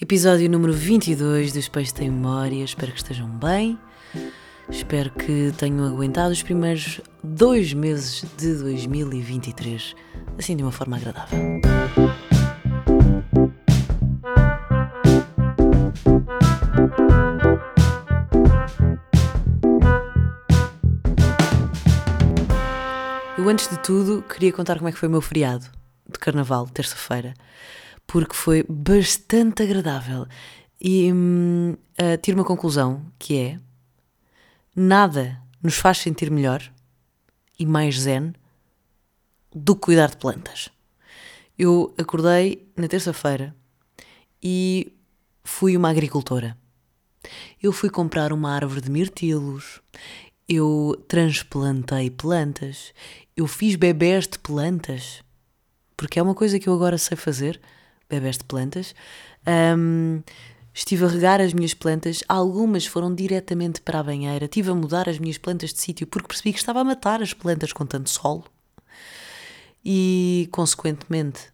Episódio número 22 do Espelho Tem Memória. Espero que estejam bem. Espero que tenham aguentado os primeiros dois meses de 2023, assim de uma forma agradável. Eu, antes de tudo, queria contar como é que foi o meu feriado de carnaval, terça-feira, porque foi bastante agradável. E hum, tiro uma conclusão que é: nada nos faz sentir melhor e mais zen do que cuidar de plantas. Eu acordei na terça-feira e fui uma agricultora. Eu fui comprar uma árvore de mirtilos, eu transplantei plantas, eu fiz bebés de plantas, porque é uma coisa que eu agora sei fazer, bebés de plantas. Um, estive a regar as minhas plantas, algumas foram diretamente para a banheira, estive a mudar as minhas plantas de sítio porque percebi que estava a matar as plantas com tanto sol. E, consequentemente,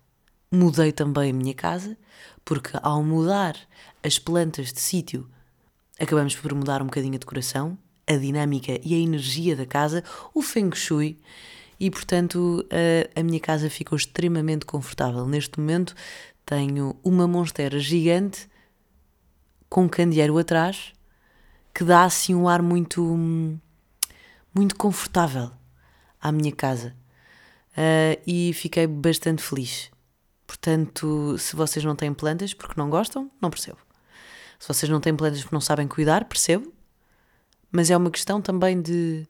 mudei também a minha casa, porque ao mudar as plantas de sítio, acabamos por mudar um bocadinho a decoração, a dinâmica e a energia da casa, o feng shui, e portanto a, a minha casa ficou extremamente confortável. Neste momento tenho uma monstera gigante com um candeeiro atrás que dá assim um ar muito muito confortável à minha casa uh, e fiquei bastante feliz. Portanto, se vocês não têm plantas porque não gostam, não percebo. Se vocês não têm plantas porque não sabem cuidar, percebo. Mas é uma questão também de,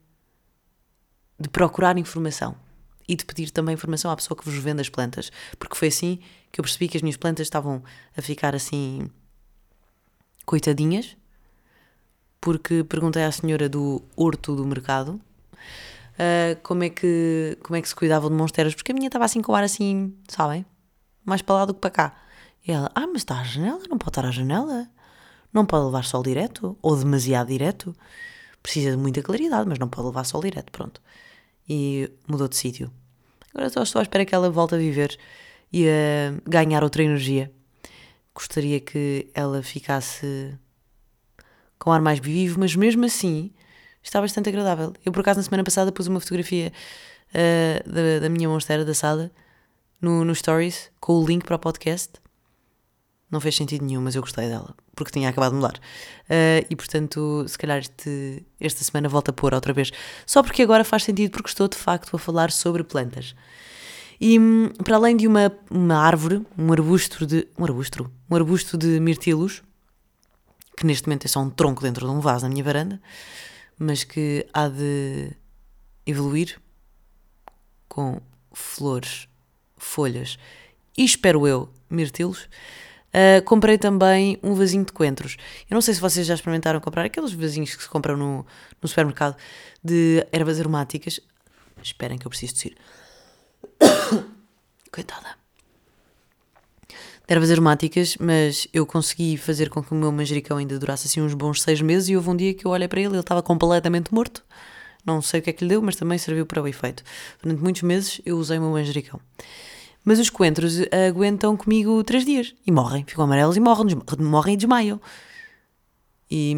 de procurar informação e de pedir também informação à pessoa que vos vende as plantas, porque foi assim que eu percebi que as minhas plantas estavam a ficar assim coitadinhas, porque perguntei à senhora do horto do mercado uh, como, é que, como é que se cuidava de monsteras, porque a minha estava assim com o ar assim, sabem? Mais para lá do que para cá. E ela, ah, mas está à janela, não pode estar à janela, não pode levar sol direto, ou demasiado direto, precisa de muita claridade, mas não pode levar sol direto, pronto. E mudou de sítio. Agora só estou à espera que ela volte a viver e a ganhar outra energia. Gostaria que ela ficasse com ar mais vivo, mas mesmo assim está bastante agradável. Eu, por acaso, na semana passada pus uma fotografia uh, da, da, minha monstera da sala no, no Stories com o link para o podcast. Não fez sentido nenhum, mas eu gostei dela, porque tinha acabado de mudar. Uh, e portanto, se calhar este, esta semana volta a pôr outra vez. Só porque agora faz sentido, porque estou de facto a falar sobre plantas. E hum, para além de uma, uma árvore, um arbusto de. Um arbusto? Um arbusto de mirtilos, que neste momento é só um tronco dentro de um vaso na minha varanda, mas que há de evoluir com flores, folhas e espero eu, mirtilos. Uh, comprei também um vasinho de coentros. Eu não sei se vocês já experimentaram comprar aqueles vasinhos que se compram no, no supermercado de ervas aromáticas. Esperem que eu preciso tossir. Coitada. De ervas aromáticas, mas eu consegui fazer com que o meu manjericão ainda durasse assim uns bons seis meses e houve um dia que eu olhei para ele ele estava completamente morto. Não sei o que é que lhe deu, mas também serviu para o efeito. Durante muitos meses eu usei o meu manjericão. Mas os coentros aguentam comigo três dias e morrem, ficam amarelos e morrem, morrem e desmaiam. E,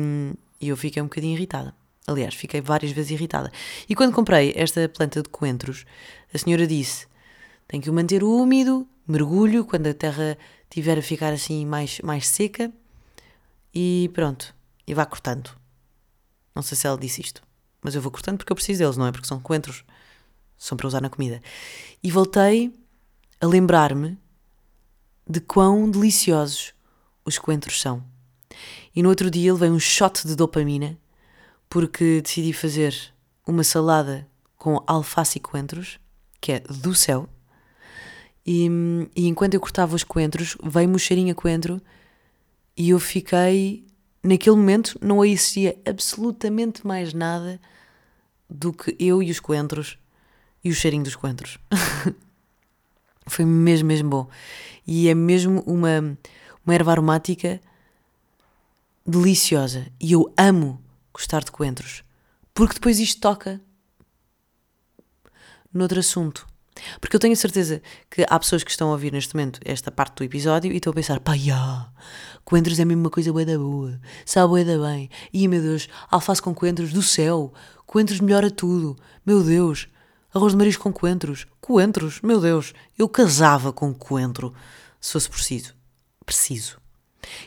e eu fiquei um bocadinho irritada. Aliás, fiquei várias vezes irritada. E quando comprei esta planta de coentros, a senhora disse: tem que o manter úmido, mergulho quando a terra tiver a ficar assim mais, mais seca e pronto, e vá cortando. Não sei se ela disse isto, mas eu vou cortando porque eu preciso deles, não é? Porque são coentros, são para usar na comida. E voltei a lembrar-me de quão deliciosos os coentros são. E no outro dia levei um shot de dopamina porque decidi fazer uma salada com alface e coentros, que é do céu. E, e enquanto eu cortava os coentros, veio-me o cheirinho a coentro e eu fiquei. Naquele momento não existia absolutamente mais nada do que eu e os coentros e o cheirinho dos coentros. Foi mesmo, mesmo bom. E é mesmo uma, uma erva aromática deliciosa. E eu amo gostar de coentros. Porque depois isto toca noutro assunto. Porque eu tenho certeza que há pessoas que estão a ouvir neste momento esta parte do episódio e estão a pensar, pá, já, coentros é mesmo uma coisa bué da boa, sabe bué da bem. E, meu Deus, alface com coentros do céu, coentros melhora tudo, meu Deus. Arroz de marisco com coentros, coentros, meu Deus, eu casava com coentro, se fosse preciso. Preciso.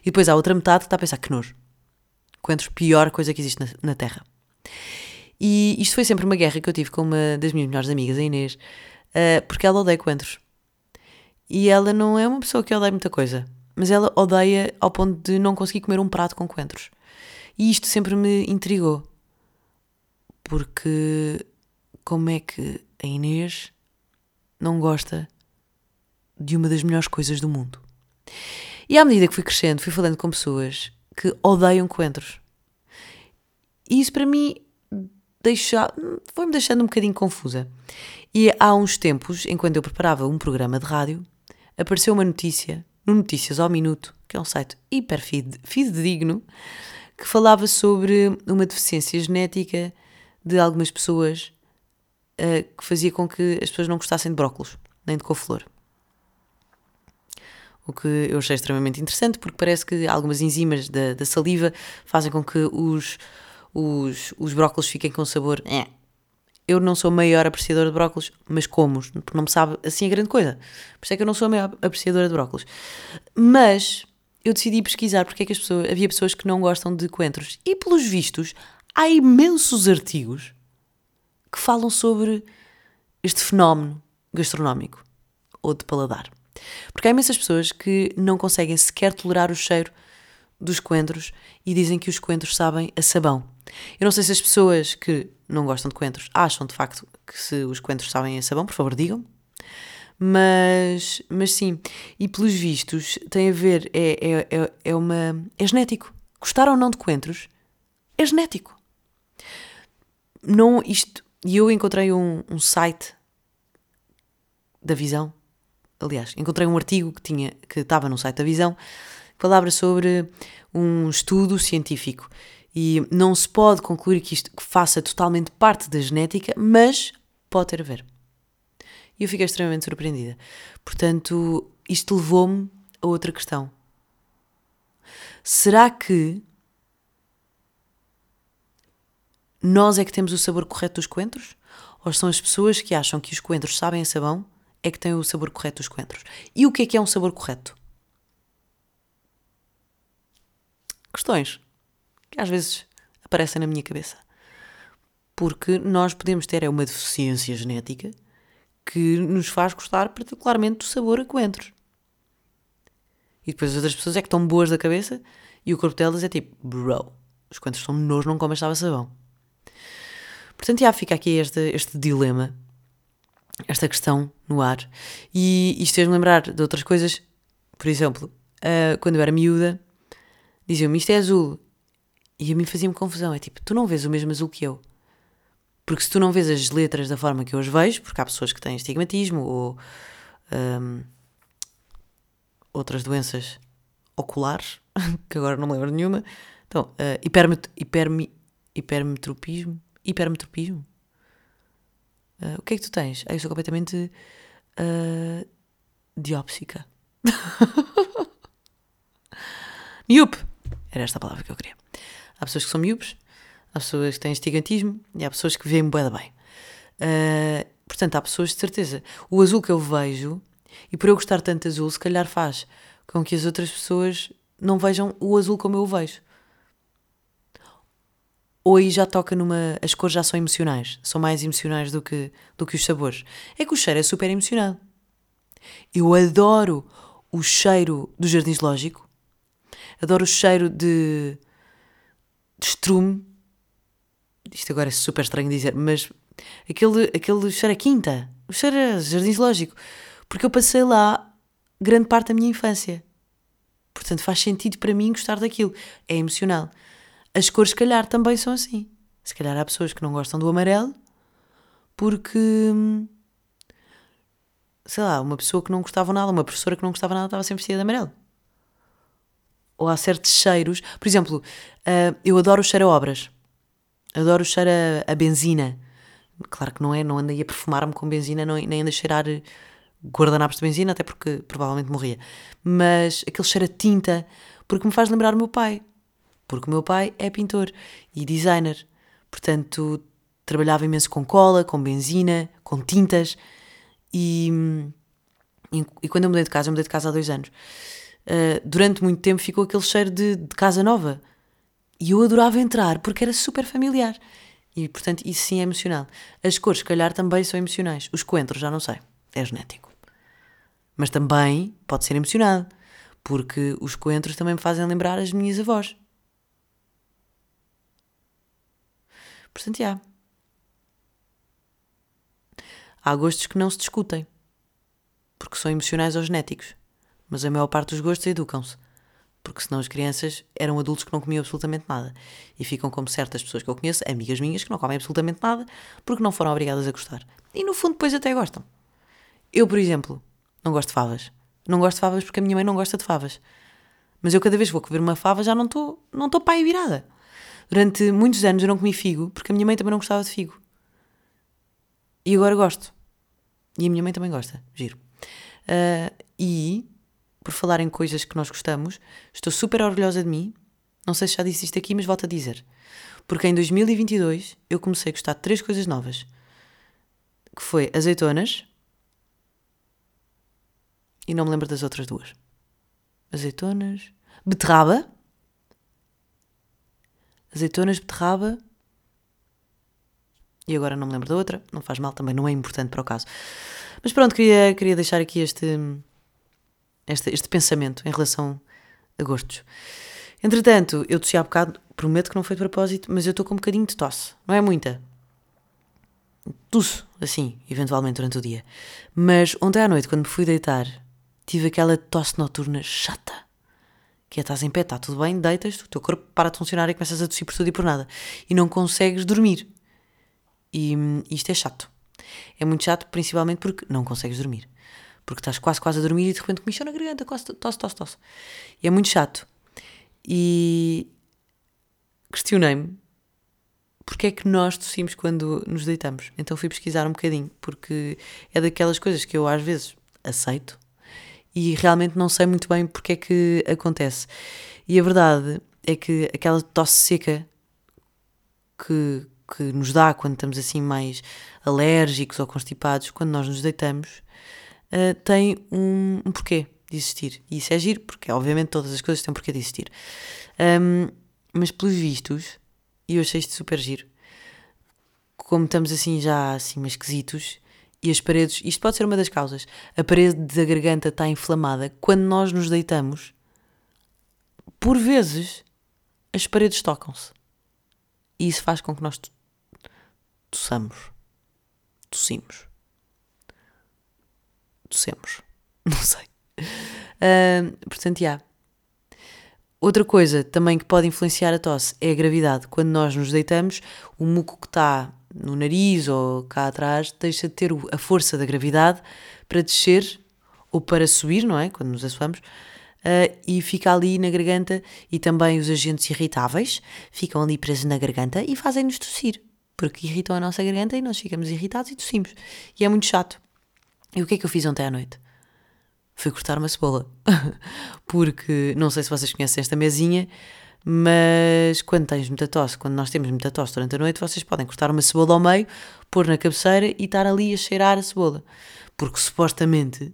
E depois há outra metade que está a pensar, que nojo. Coentros, pior coisa que existe na, na Terra. E isto foi sempre uma guerra que eu tive com uma das minhas melhores amigas, a Inês, uh, porque ela odeia coentros. E ela não é uma pessoa que odeia muita coisa, mas ela odeia ao ponto de não conseguir comer um prato com coentros. E isto sempre me intrigou, porque como é que a Inês não gosta de uma das melhores coisas do mundo? E à medida que fui crescendo, fui falando com pessoas que odeiam coentros. E isso para mim foi-me deixando um bocadinho confusa. E há uns tempos, enquanto eu preparava um programa de rádio, apareceu uma notícia, no Notícias ao Minuto, que é um site hiper fidedigno, que falava sobre uma deficiência genética de algumas pessoas uh, que fazia com que as pessoas não gostassem de brócolos, nem de couve-flor. O que eu achei extremamente interessante, porque parece que algumas enzimas da, da saliva fazem com que os, os, os brócolos fiquem com sabor. É, eu não sou a maior apreciadora de brócolos, mas como, porque não me sabe assim a grande coisa. Por isso é que eu não sou a maior apreciadora de brócolos. Mas eu decidi pesquisar porque é que as pessoas, havia pessoas que não gostam de coentros. E pelos vistos, há imensos artigos que falam sobre este fenómeno gastronómico ou de paladar. Porque há imensas pessoas que não conseguem sequer tolerar o cheiro dos coentros e dizem que os coentros sabem a sabão. Eu não sei se as pessoas que não gostam de coentros acham de facto que se os coentros sabem a sabão, por favor digam. Mas, mas sim, e pelos vistos tem a ver, é, é, é, é, uma, é genético. Gostar ou não de coentros é genético. Não, isto, e eu encontrei um, um site da Visão, aliás, encontrei um artigo que tinha que estava no site da Visão, que falava sobre um estudo científico e não se pode concluir que isto faça totalmente parte da genética, mas pode ter a ver. E eu fiquei extremamente surpreendida. Portanto, isto levou-me a outra questão. Será que nós é que temos o sabor correto dos coentros? Ou são as pessoas que acham que os coentros sabem a sabão é que têm o sabor correto dos coentros? E o que é que é um sabor correto? Questões que às vezes aparecem na minha cabeça. Porque nós podemos ter é uma deficiência genética que nos faz gostar particularmente do sabor a coentros. E depois as outras pessoas é que estão boas da cabeça e o corpo delas é tipo, bro, os coentros são nojo, não comem estava sabão. Portanto, já fica aqui este, este dilema, esta questão no ar. E isto fez-me lembrar de outras coisas. Por exemplo, uh, quando eu era miúda, diziam-me isto é azul. E a mim fazia-me confusão. É tipo, tu não vês o mesmo azul que eu. Porque se tu não vês as letras da forma que eu as vejo, porque há pessoas que têm estigmatismo ou um, outras doenças oculares, que agora não me lembro nenhuma. Então, uh, hipermet hipermi hipermetropismo? Hipermetropismo? Uh, o que é que tu tens? Ah, eu sou completamente uh, diópsica. Miúpe! Era esta a palavra que eu queria. Há pessoas que são miúpes, há pessoas que têm estigantismo e há pessoas que veem bué bem. Uh, portanto, há pessoas de certeza. O azul que eu vejo, e por eu gostar tanto de azul, se calhar faz com que as outras pessoas não vejam o azul como eu o vejo. Ou aí já toca numa. As cores já são emocionais, são mais emocionais do que, do que os sabores. É que o cheiro é super emocionado. Eu adoro o cheiro do jardim zoológico, adoro o cheiro de de estrume. Isto agora é super estranho dizer, mas aquele, aquele cheiro a quinta, o cheiro a jardim zoológico. Porque eu passei lá grande parte da minha infância. Portanto, faz sentido para mim gostar daquilo. É emocional. As cores, se calhar, também são assim. Se calhar há pessoas que não gostam do amarelo porque. Sei lá, uma pessoa que não gostava nada, uma professora que não gostava nada, estava sempre vestida de amarelo ou há certos cheiros. Por exemplo, uh, eu adoro o cheiro a obras. Adoro o cheiro a, a benzina Claro que não é, não ando aí a perfumar-me com benzina, não, nem ando a cheirar guardanapos de benzina, até porque provavelmente morria. Mas aquele cheiro a tinta, porque me faz lembrar o meu pai. Porque o meu pai é pintor e designer. Portanto, trabalhava imenso com cola, com benzina, com tintas. E, e, e quando eu mudei de casa, eu mudei de casa há dois anos, uh, durante muito tempo ficou aquele cheiro de, de casa nova. E eu adorava entrar porque era super familiar. E, portanto, isso sim é emocional. As cores, se calhar, também são emocionais. Os coentros, já não sei. É genético. Mas também pode ser emocionado. Porque os coentros também me fazem lembrar as minhas avós. Portanto, já. Há gostos que não se discutem. Porque são emocionais ou genéticos. Mas a maior parte dos gostos educam-se porque senão as crianças eram adultos que não comiam absolutamente nada. E ficam como certas pessoas que eu conheço, amigas minhas, que não comem absolutamente nada porque não foram obrigadas a gostar. E no fundo depois até gostam. Eu, por exemplo, não gosto de favas. Não gosto de favas porque a minha mãe não gosta de favas. Mas eu cada vez que vou comer uma fava já não estou não estou pai virada. Durante muitos anos eu não comi figo porque a minha mãe também não gostava de figo. E agora gosto. E a minha mãe também gosta. Giro. Uh, e por falar em coisas que nós gostamos, estou super orgulhosa de mim. Não sei se já disse isto aqui, mas volto a dizer. Porque em 2022 eu comecei a gostar de três coisas novas. Que foi azeitonas. E não me lembro das outras duas. Azeitonas. Beterraba. Azeitonas, beterraba. E agora não me lembro da outra. Não faz mal, também não é importante para o caso. Mas pronto, queria, queria deixar aqui este este, este pensamento em relação a gostos. Entretanto, eu tossi há bocado, prometo que não foi de propósito, mas eu estou com um bocadinho de tosse. Não é muita. Tusso, assim, eventualmente durante o dia. Mas ontem à noite, quando me fui deitar, tive aquela tosse noturna chata. Que é, estás em pé, está tudo bem, deitas, o teu corpo para de funcionar e começas a tossir por tudo e por nada. E não consegues dormir. E isto é chato. É muito chato, principalmente porque não consegues dormir porque estás quase, quase a dormir e de repente comichão na garganta, quase tosse, tosse, tosse. E é muito chato. E questionei-me porque é que nós tossimos quando nos deitamos. Então fui pesquisar um bocadinho, porque é daquelas coisas que eu às vezes aceito e realmente não sei muito bem porque é que acontece. E a verdade é que aquela tosse seca que, que nos dá quando estamos assim mais alérgicos ou constipados, quando nós nos deitamos, uh, tem um, um, porquê de existir. E isso é giro, porque obviamente todas as coisas têm um porquê de existir. Um, mas pelos vistos, e eu achei isto super giro, como estamos assim já assim mais esquisitos, e as paredes, isto pode ser uma das causas, a parede da garganta está inflamada, quando nós nos deitamos, por vezes as paredes tocam-se. E isso faz com que nós tossamos, tossimos tossemos. Não sei. Uh, portanto. Yeah. Outra coisa também que pode influenciar a tosse é a gravidade. Quando nós nos deitamos, o muco que está no nariz ou cá atrás deixa de ter a força da gravidade para descer ou para subir, não é? Quando nos assoamos. Uh, e fica ali na garganta e também os agentes irritáveis ficam ali presos na garganta e fazem-nos tossir, porque irritam a nossa garganta e nós ficamos irritados e tossimos. E é muito chato. E o que é que eu fiz ontem à noite? Fui cortar uma cebola. Porque não sei se vocês conhecem esta mesinha, mas quando tens muita tosse, quando nós temos muita tosse durante a noite, vocês podem cortar uma cebola ao meio, pôr na cabeceira e estar ali a cheirar a cebola. Porque supostamente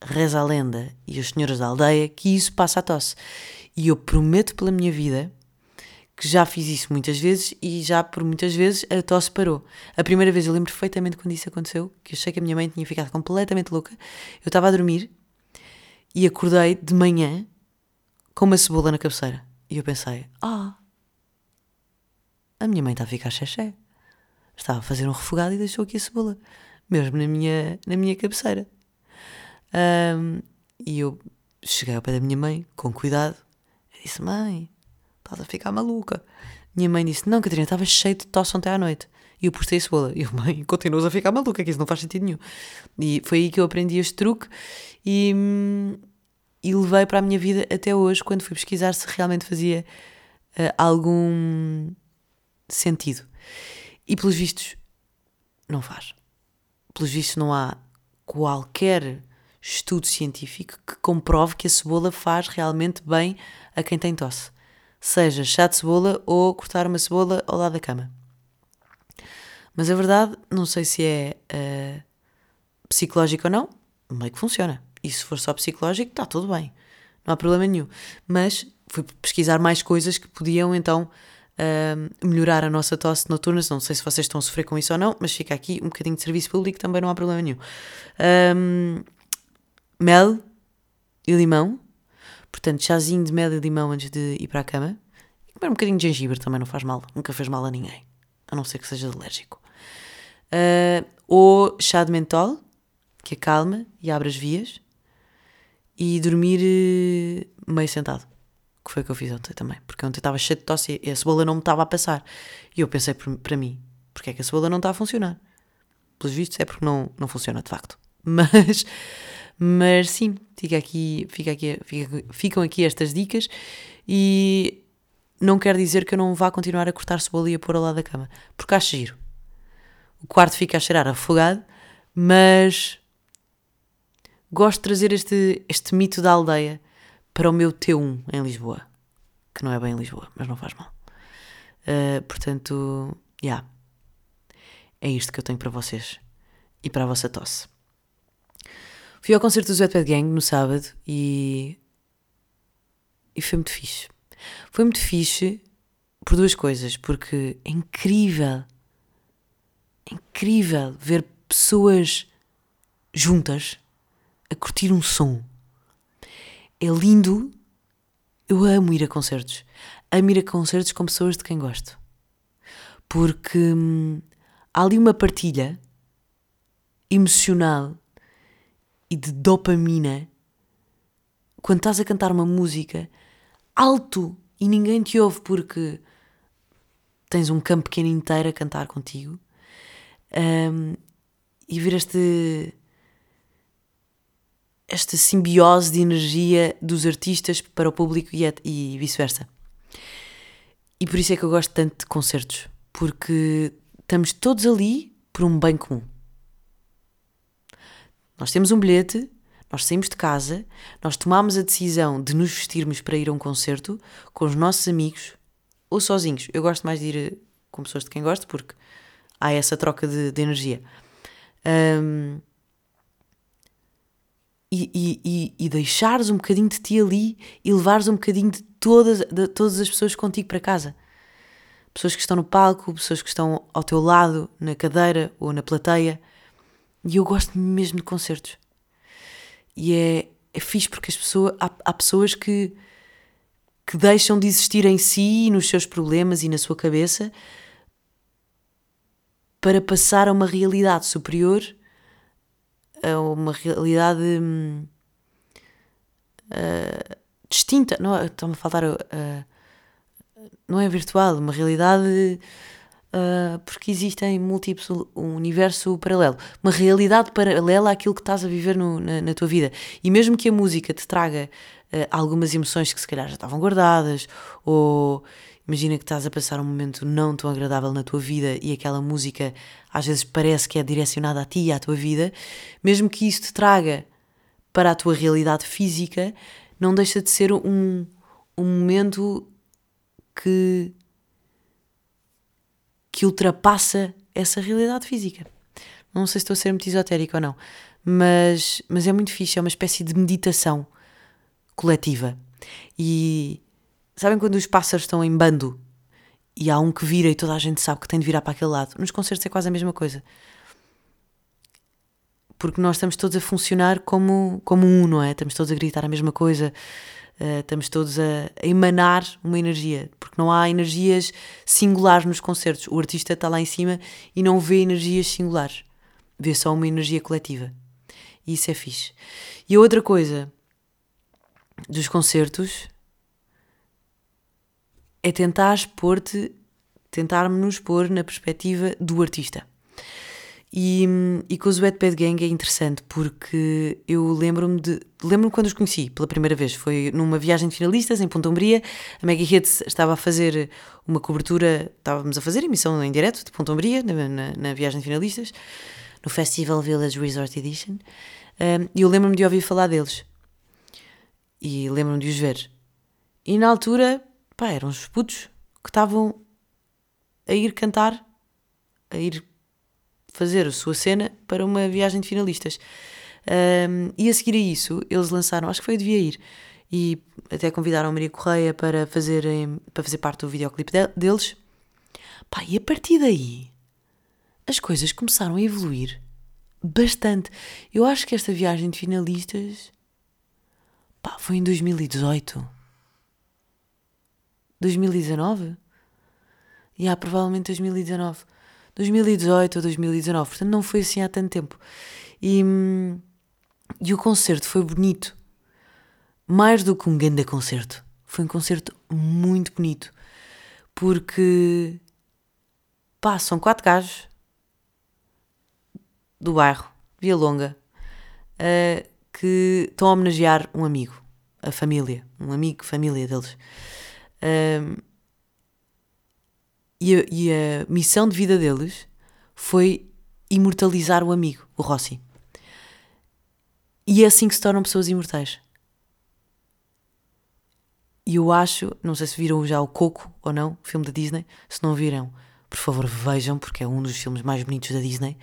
reza a lenda e as senhoras da aldeia que isso passa a tosse. E eu prometo pela minha vida que já fiz isso muitas vezes e já por muitas vezes a tosse parou. A primeira vez eu lembro perfeitamente quando isso aconteceu, que eu sei que a minha mãe tinha ficado completamente louca. Eu estava a dormir e acordei de manhã com uma cebola na cabeceira. E eu pensei: ah, a minha mãe está a ficar xexé. Estava a fazer um refogado e deixou aqui a cebola, mesmo na minha, na minha cabeceira. Um, e eu cheguei ao pé da minha mãe, com cuidado, e disse: Mãe, estás a ficar maluca. Minha mãe disse: Não, Catarina, estava cheio de tosse ontem à noite. E eu postei cebola. E eu, mãe, continuas a ficar maluca, que isso não faz sentido nenhum. E foi aí que eu aprendi este truque e, e levei para a minha vida até hoje, quando fui pesquisar se realmente fazia uh, algum sentido. E pelos vistos, não faz. Pelos vistos, não há qualquer estudo científico que comprove que a cebola faz realmente bem a quem tem tosse. Seja chá de cebola ou cortar uma cebola ao lado da cama. Mas a verdade, não sei se é uh, psicológico ou não, meio que funciona. E se for só psicológico, está tudo bem. Não há problema nenhum. Mas fui pesquisar mais coisas que podiam então uh, melhorar a nossa tosse noturna. Não sei se vocês estão a sofrer com isso ou não, mas fica aqui um bocadinho de serviço público, também não há problema nenhum. Um, mel e limão. Portanto, chazinho de mel e limão antes de ir para a cama. E comer um bocadinho de gengibre também não faz mal. Nunca fez mal a ninguém. A não ser que seja alérgico. Uh, ou chá de mentol, que acalma e abre as vias. E dormir eh, meio sentado. Que foi o que eu fiz ontem também. Porque ontem estava cheio de tosse e a cebola não me estava a passar. E eu pensei para mim, porque é que a cebola não está a funcionar? Pelos vistos é porque não, não funciona de facto. Mas mas sim, fica aqui, fica aqui, fica, ficam aqui estas dicas e não quer dizer que eu não vá continuar a cortar cebola e a pôr ao lado da cama, porque acho giro. O quarto fica a cheirar afogado, mas gosto de trazer este, este mito da aldeia para o meu T1 em Lisboa, que não é bem em Lisboa, mas não faz mal. Uh, portanto, já. Yeah. É isto que eu tenho para vocês e para a vossa tosse. Fui ao concerto do Wetpad Gang no sábado e. e foi muito fixe. Foi muito fixe por duas coisas, porque é incrível, é incrível ver pessoas juntas a curtir um som. É lindo. Eu amo ir a concertos. Amo ir a concertos com pessoas de quem gosto. Porque hum, há ali uma partilha emocional e de dopamina quando estás a cantar uma música alto e ninguém te ouve porque tens um campo pequeno inteiro a cantar contigo um, e ver este esta simbiose de energia dos artistas para o público e, e vice-versa. E por isso é que eu gosto tanto de concertos, porque estamos todos ali por um bem comum. Nós temos um bilhete, nós saímos de casa, nós tomamos a decisão de nos vestirmos para ir a um concerto com os nossos amigos ou sozinhos. Eu gosto mais de ir com pessoas de quem gosto porque há essa troca de, de energia. Um, e, e, e, e, deixares um bocadinho de ti ali e levares um bocadinho de todas, de todas as pessoas contigo para casa. Pessoas que estão no palco, pessoas que estão ao teu lado, na cadeira ou na plateia. E eu gosto mesmo de concertos. E é, é fixe porque as pessoas, há, há pessoas que, que deixam de existir em si e nos seus problemas e na sua cabeça para passar a uma realidade superior, a uma realidade hum, uh, distinta. Não, estou-me a faltar. Uh, não é virtual, uma realidade uh, porque existem múltiplos, um universo paralelo, uma realidade paralela àquilo que estás a viver no, na, na, tua vida. E mesmo que a música te traga algumas emoções que se calhar já estavam guardadas, ou imagina que estás a passar um momento não tão agradável na tua vida e aquela música às vezes parece que é direcionada a ti e à tua vida, mesmo que isso te traga para a tua realidade física, não deixa de ser um, um momento que que ultrapassa essa realidade física. Não sei se estou a ser muito esotérico ou não, mas, mas é muito fixe, é uma espécie de meditação coletiva. E sabem quando os pássaros estão em bando e há um que vira e toda a gente sabe que tem de virar para aquele lado? Nos concertos é quase a mesma coisa. Porque nós estamos todos a funcionar como, como um, não é? Estamos todos a gritar a mesma coisa, Uh, estamos todos a, a, emanar uma energia, porque não há energias singulares nos concertos. O artista está lá em cima e não vê energias singulares, vê só uma energia coletiva. E isso é fixe. E a outra coisa dos concertos é tentar pôr-te, tentarmos pôr na perspectiva do artista. E, e com os Wetpad Gang é interessante porque eu lembro-me de. Lembro-me quando os conheci pela primeira vez. Foi numa viagem de finalistas em Ponta Umbria. A Maggie Hits estava a fazer uma cobertura. Estávamos a fazer emissão em direto de Ponta Umbria, na, na, na viagem de finalistas, no Festival Village Resort Edition. Um, e eu lembro-me de ouvir falar deles. E lembro-me de os ver. E na altura, pá, eram os putos que estavam a ir cantar, a ir fazer a sua cena para uma viagem de finalistas. Um, e a seguir a isso, eles lançaram, acho que foi eu devia ir, e até convidaram a Maria Correia para fazer, para fazer parte do videoclipe deles. Pá, e a partir daí, as coisas começaram a evoluir bastante. Eu acho que esta viagem de finalistas pá, foi em 2018. 2019? E yeah, provavelmente 2019. 2018 ou 2019, portanto não foi assim há tanto tempo. E, e o concerto foi bonito, mais do que um grande concerto. Foi um concerto muito bonito, porque pá, são quatro gajos do bairro, Via Longa, uh, que estão a homenagear um amigo, a família, um amigo, família deles. Uh, e a, e a missão de vida deles foi imortalizar o amigo, o Rossi. E é assim que se tornam pessoas imortais. E eu acho, não sei se viram já o Coco ou não, filme da Disney. Se não viram, por favor vejam, porque é um dos filmes mais bonitos da Disney.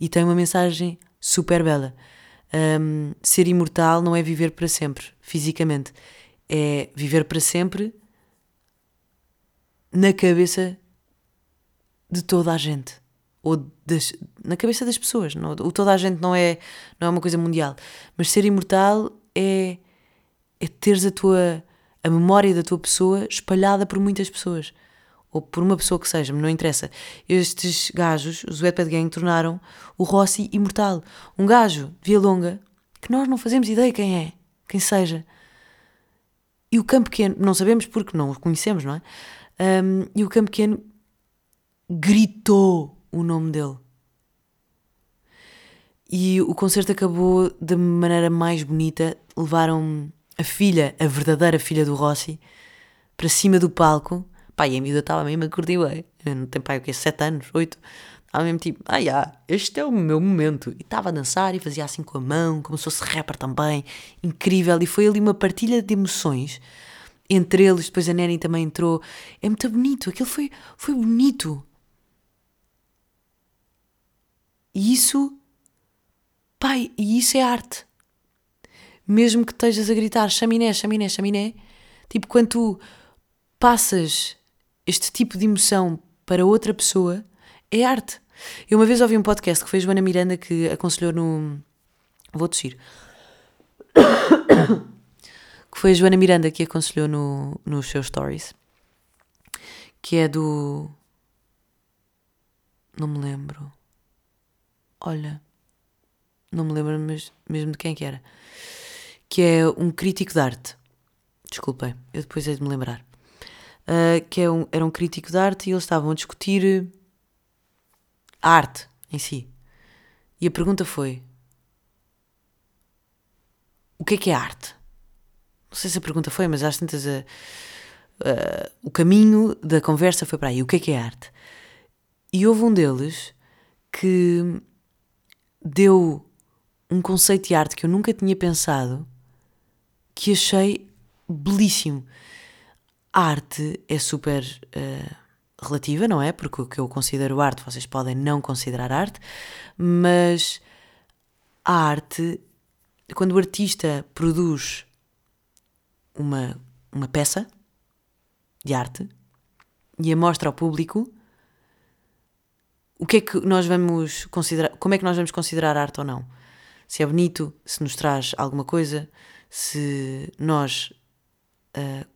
E tem uma mensagem super bela. Um, ser imortal não é viver para sempre, fisicamente. É viver para sempre na cabeça de toda a gente. Ou das, na cabeça das pessoas. Não, o toda a gente não é, não é uma coisa mundial. Mas ser imortal é, é teres a tua a memória da tua pessoa espalhada por muitas pessoas. Ou por uma pessoa que seja, não interessa. Estes gajos, os Wetpad Gang, tornaram o Rossi imortal. Um gajo de Via Longa que nós não fazemos ideia quem é, quem seja. E o campo pequeno, não sabemos porque não o conhecemos, não é? Um, e o campo pequeno gritou o nome dele. E o concerto acabou da maneira mais bonita. Levaram a filha, a verdadeira filha do Rossi, para cima do palco. Pá, e a miúda estava mesmo a curtir bem. Não tem pai o quê? Sete anos? Oito? Estava mesmo tipo, ah, este é o meu momento. E estava a dançar e fazia assim com a mão, como se fosse rapper também. Incrível. E foi ali uma partilha de emoções entre eles. Depois a Neni também entrou. É muito bonito. Aquilo foi, foi bonito. E isso, pai, e isso é arte. Mesmo que estejas a gritar chaminé, chaminé, chaminé, tipo, quando tu passas este tipo de emoção para outra pessoa, é arte. Eu uma vez ouvi um podcast que foi Joana Miranda que aconselhou no. Vou tossir. foi a Joana Miranda que aconselhou no, nos seus stories. Que é do. Não me lembro. Olha, não me lembro mesmo de quem é que era. Que é um crítico de arte. Desculpem, eu depois hei de me lembrar. Uh, que é um, era um crítico de arte e eles estavam a discutir a arte em si. E a pergunta foi: O que é que é arte? Não sei se a pergunta foi, mas às tantas a, a, o caminho da conversa foi para aí: O que é que é arte? E houve um deles que deu um conceito de arte que eu nunca tinha pensado, que achei belíssimo. A arte é super uh, relativa, não é? Porque o que eu considero arte vocês podem não considerar arte, mas a arte, quando o artista produz uma, uma peça de arte e a mostra ao público, o que é que nós vamos considerar, como é que nós vamos considerar arte ou não? Se é bonito, se nos traz alguma coisa, se nós uh,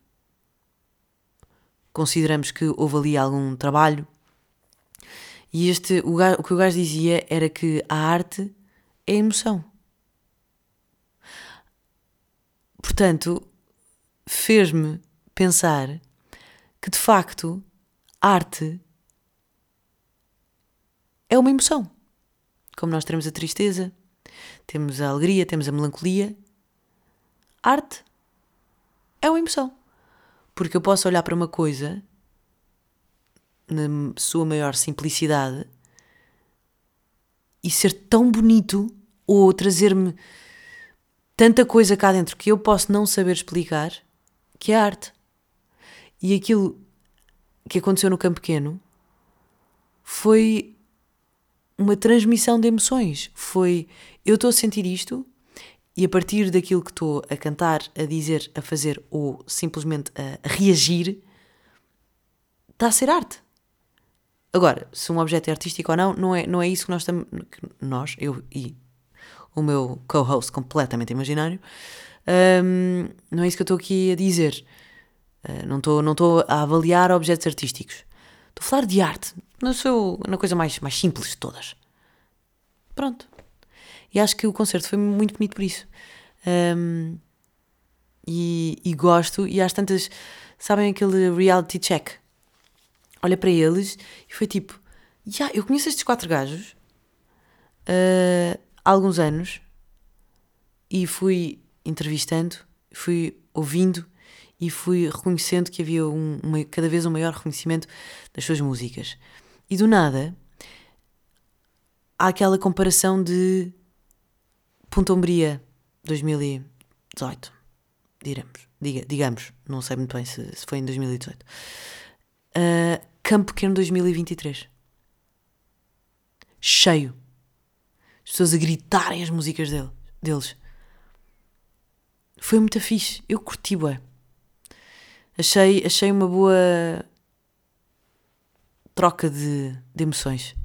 consideramos que houve ali algum trabalho. E este, o, o que o gajo dizia era que a arte é emoção. Portanto, fez-me pensar que de facto arte é uma emoção. como nós temos a tristeza, temos a alegria, temos a melancolia. Arte é uma emoção. Porque eu posso olhar para uma coisa na sua maior simplicidade e ser tão bonito ou trazer-me tanta coisa cá dentro que eu posso não saber explicar que é arte. E aquilo que aconteceu no Campo Pequeno foi uma transmissão de emoções. Foi eu estou a sentir isto e a partir daquilo que estou a cantar, a dizer, a fazer ou simplesmente a reagir, está a ser arte. Agora, se um objeto é artístico ou não, não é, não é isso que nós estamos. Nós, eu e o meu co-host completamente imaginário, um, não é isso que eu estou aqui a dizer. Uh, não estou não a avaliar objetos artísticos. Estou a falar de arte, na, seu, na coisa mais, mais simples de todas. Pronto. E acho que o concerto foi muito bonito por isso. Um, e, e, gosto, e às tantas, sabem aquele reality check? Olha para eles e foi tipo: yeah, eu conheço estes quatro gajos uh, há alguns anos e fui entrevistando, fui ouvindo e fui reconhecendo que havia um, uma, cada vez um maior reconhecimento das suas músicas. E do nada há aquela comparação de Ponta Umbria 2018, diremos, diga, digamos, não sei muito bem se, se foi em 2018. Uh, ah, Campo Pequeno 2023. Cheio. As pessoas a gritarem as músicas dele, deles. Foi muito fixe. Eu curti, ué. Achei, achei uma boa troca de, de emoções.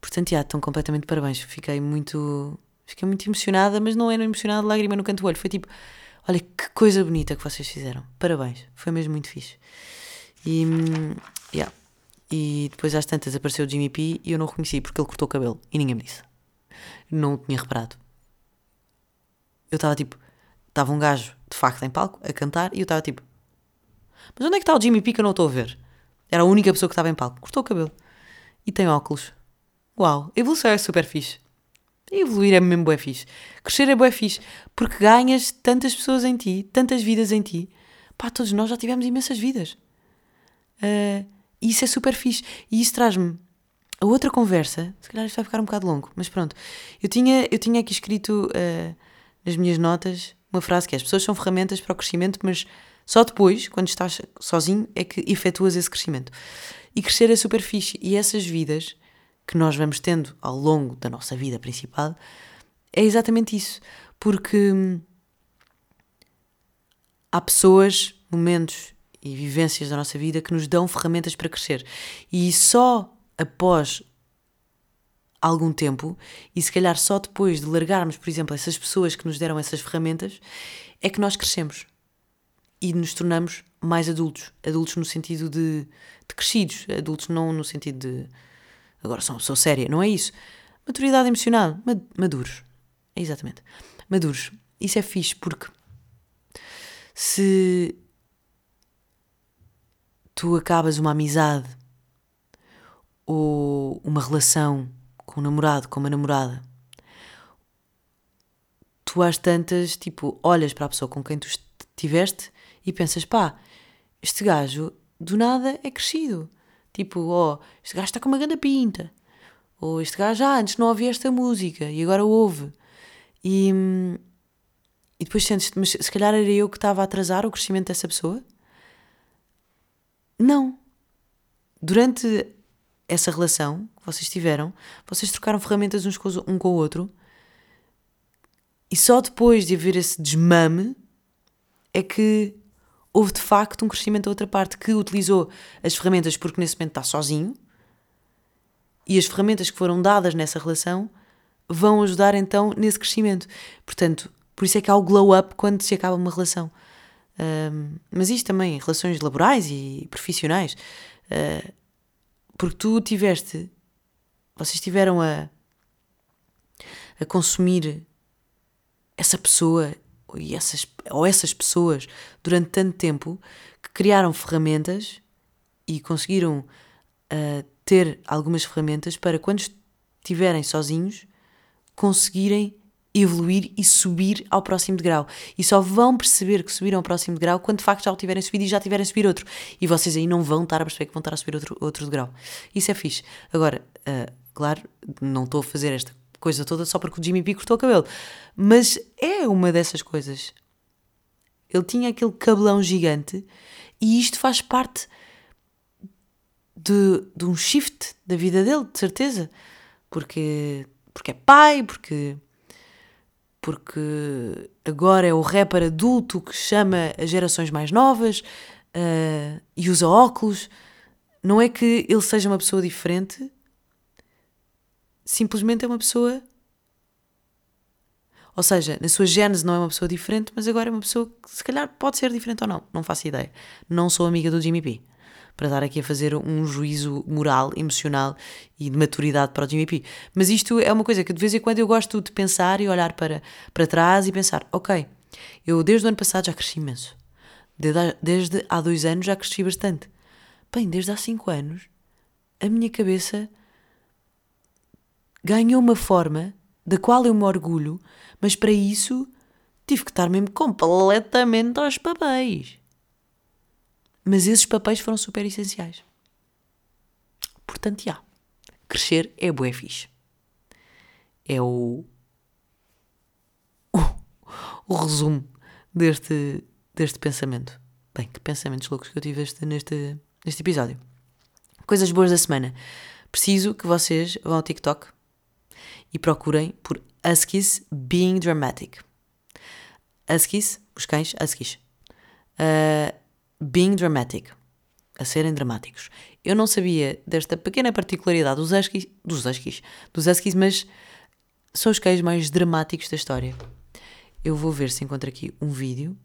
Portanto, já, estão completamente parabéns. Fiquei muito, fiquei muito emocionada, mas não era emocionada, lágrima no canto do olho. Foi tipo, olha que coisa bonita que vocês fizeram. Parabéns. Foi mesmo muito fixe. E, yeah. e depois às tantas apareceu o Jimmy P e eu não o reconheci porque ele cortou o cabelo e ninguém me disse. Não o tinha reparado. Eu estava tipo, estava um gajo de facto em palco a cantar e eu estava tipo, mas onde é que está o Jimmy P que eu não estou a ver? Era a única pessoa que estava em palco. Cortou o cabelo. E tem óculos. Uau, evolução é super fixe. evoluir é mesmo bué fixe. Crescer é bué fixe. Porque ganhas tantas pessoas em ti, tantas vidas em ti. Pá, todos nós já tivemos imensas vidas. Uh, e isso é super fixe. E isso traz-me a outra conversa. Se calhar isto vai ficar um bocado longo, mas pronto. Eu tinha, eu tinha aqui escrito uh, nas minhas notas uma frase que é: as pessoas são ferramentas para o crescimento, mas só depois, quando estás sozinho, é que efetuas esse crescimento. E crescer é super fixe. E essas vidas que nós vamos tendo ao longo da nossa vida principal é exatamente isso. Porque hum, há pessoas, momentos e vivências da nossa vida que nos dão ferramentas para crescer. E só após algum tempo, e se calhar só depois de largarmos, por exemplo, essas pessoas que nos deram essas ferramentas, é que nós crescemos e nos tornamos mais adultos. Adultos no sentido de, de crescidos, adultos não no sentido de agora sou séria, não é isso. Maturidade emocional, maduros. É exatamente. Maduros. Isso é fixe porque se tu acabas uma amizade ou uma relação com um namorado, com uma namorada, tu às tantas, tipo, olhas para a pessoa com quem tu estiveste e pensas, pá, este gajo do nada é crescido. Tipo, ó, oh, este gajo está com uma grande pinta. Ou este gajo, já ah, antes não ouvia esta música e agora ouve. E, e depois sentes mas se calhar era eu que estava a atrasar o crescimento dessa pessoa? Não. Durante essa relação vocês tiveram, vocês trocaram ferramentas uns com, um com o outro e só depois de haver esse desmame é que houve de facto um crescimento da outra parte que utilizou as ferramentas porque nesse momento está sozinho e as ferramentas que foram dadas nessa relação vão ajudar então nesse crescimento. Portanto, por isso é que há o glow up quando se acaba uma relação. Um, mas isto também em relações laborais e profissionais. Uh, porque tu tiveste, vocês tiveram a, a consumir essa pessoa e essas, ou essas pessoas durante tanto tempo que criaram ferramentas e conseguiram uh, ter algumas ferramentas para quando tiverem sozinhos, conseguirem evoluir e subir ao próximo degrau. E só vão perceber que subiram ao próximo degrau quando de facto já o tiverem subido e já tiverem subir outro. E vocês aí não vão estar a perceber que vão estar a subir outro, outro degrau. Isso é fixe. Agora, uh, claro, não estou a fazer esta coisa toda só porque o Jimmy P cortou o cabelo. Mas é uma dessas coisas. Ele tinha aquele cabelão gigante e isto faz parte de, de um shift da vida dele, de certeza. Porque, porque é pai, porque porque agora é o rapper adulto que chama as gerações mais novas uh, e usa óculos. Não é que ele seja uma pessoa diferente, simplesmente é uma pessoa. Ou seja, na sua gênese não é uma pessoa diferente, mas agora é uma pessoa que se calhar pode ser diferente ou não. Não faço ideia. Não sou amiga do Jimmy P para estar aqui a fazer um juízo moral, emocional e de maturidade para o Jimmy P. Mas isto é uma coisa que de vez em quando eu gosto de pensar e olhar para, para trás e pensar: ok, eu desde o ano passado já cresci imenso. Desde, desde há dois anos já cresci bastante. Bem, desde há cinco anos a minha cabeça ganhou uma forma da qual eu me orgulho, mas para isso tive que estar mesmo completamente aos papéis. Mas esses papéis foram super essenciais. Portanto, já. Crescer é bué fixe. É o, o, o resumo deste, deste pensamento. Bem, que pensamentos loucos que eu tive este, neste, neste episódio. Coisas boas da semana. Preciso que vocês vão ao TikTok e procurem por Huskies Being Dramatic. Huskies, os cães, Huskies. Uh, being dramatic, a serem dramáticos. Eu não sabia desta pequena particularidade dos huskies, dos huskies, dos huskies, mas são os cães mais dramáticos da história. Eu vou ver se encontro aqui um vídeo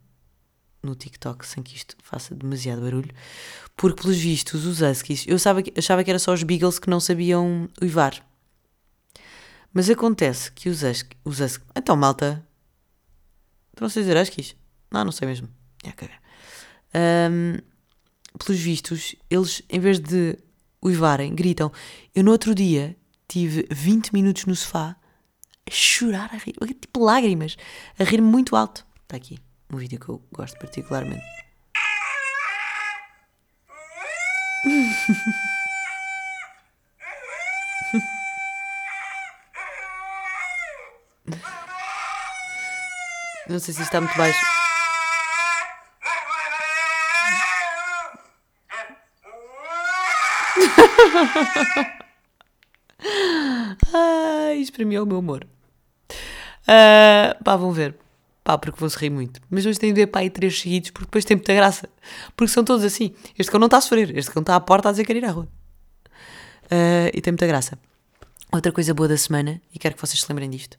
no TikTok sem que isto faça demasiado barulho, porque pelos vistos os huskies, eu achava que, achava que era só os beagles que não sabiam uivar. Mas acontece que os huskies, os então malta, não sei dizer huskies? Não, não sei mesmo. É, cagar um, pelos vistos, eles, em vez de uivarem, gritam. Eu no outro dia tive 20 minutos no sofá a chorar, a rir, tipo lágrimas, a rir muito alto. Está aqui um vídeo que eu gosto particularmente. Não sei se está muito baixo. Ai, é o meu humor. Uh, pá, vão ver. Pá, porque vão se rir muito. Mas hoje tenho de ver pá aí três seguidos, porque depois tem muita graça. Porque são todos assim. Este cão não está a sofrer, este cão está à porta a dizer que quer ir à rua. Uh, e tem muita graça. Outra coisa boa da semana, e quero que vocês se lembrem disto: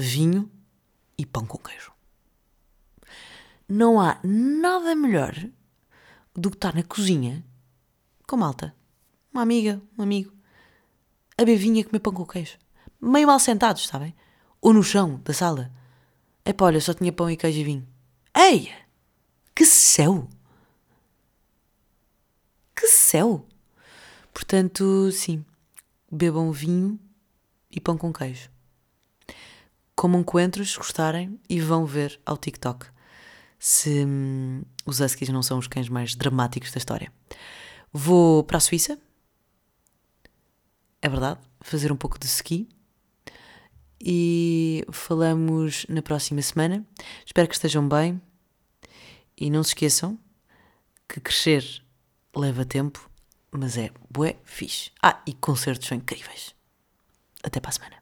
vinho e pão com queijo. Não há nada melhor do que estar na cozinha com malta uma amiga, um amigo, a beber vinho e comer pão com queijo. Meio mal sentados, sabem? Ou no chão da sala. Epá, olha, só tinha pão e queijo e vinho. Ei! Que céu! Que céu! Portanto, sim, bebam vinho e pão com queijo. Comam coentros, se gostarem, e vão ver ao TikTok se hum, os Huskies não são os cães mais dramáticos da história. Vou para a Suíça é verdade, fazer um pouco de ski. E falamos na próxima semana. Espero que estejam bem. E não se esqueçam que crescer leva tempo, mas é bué fixe. Ah, e concertos são incríveis. Até para a semana.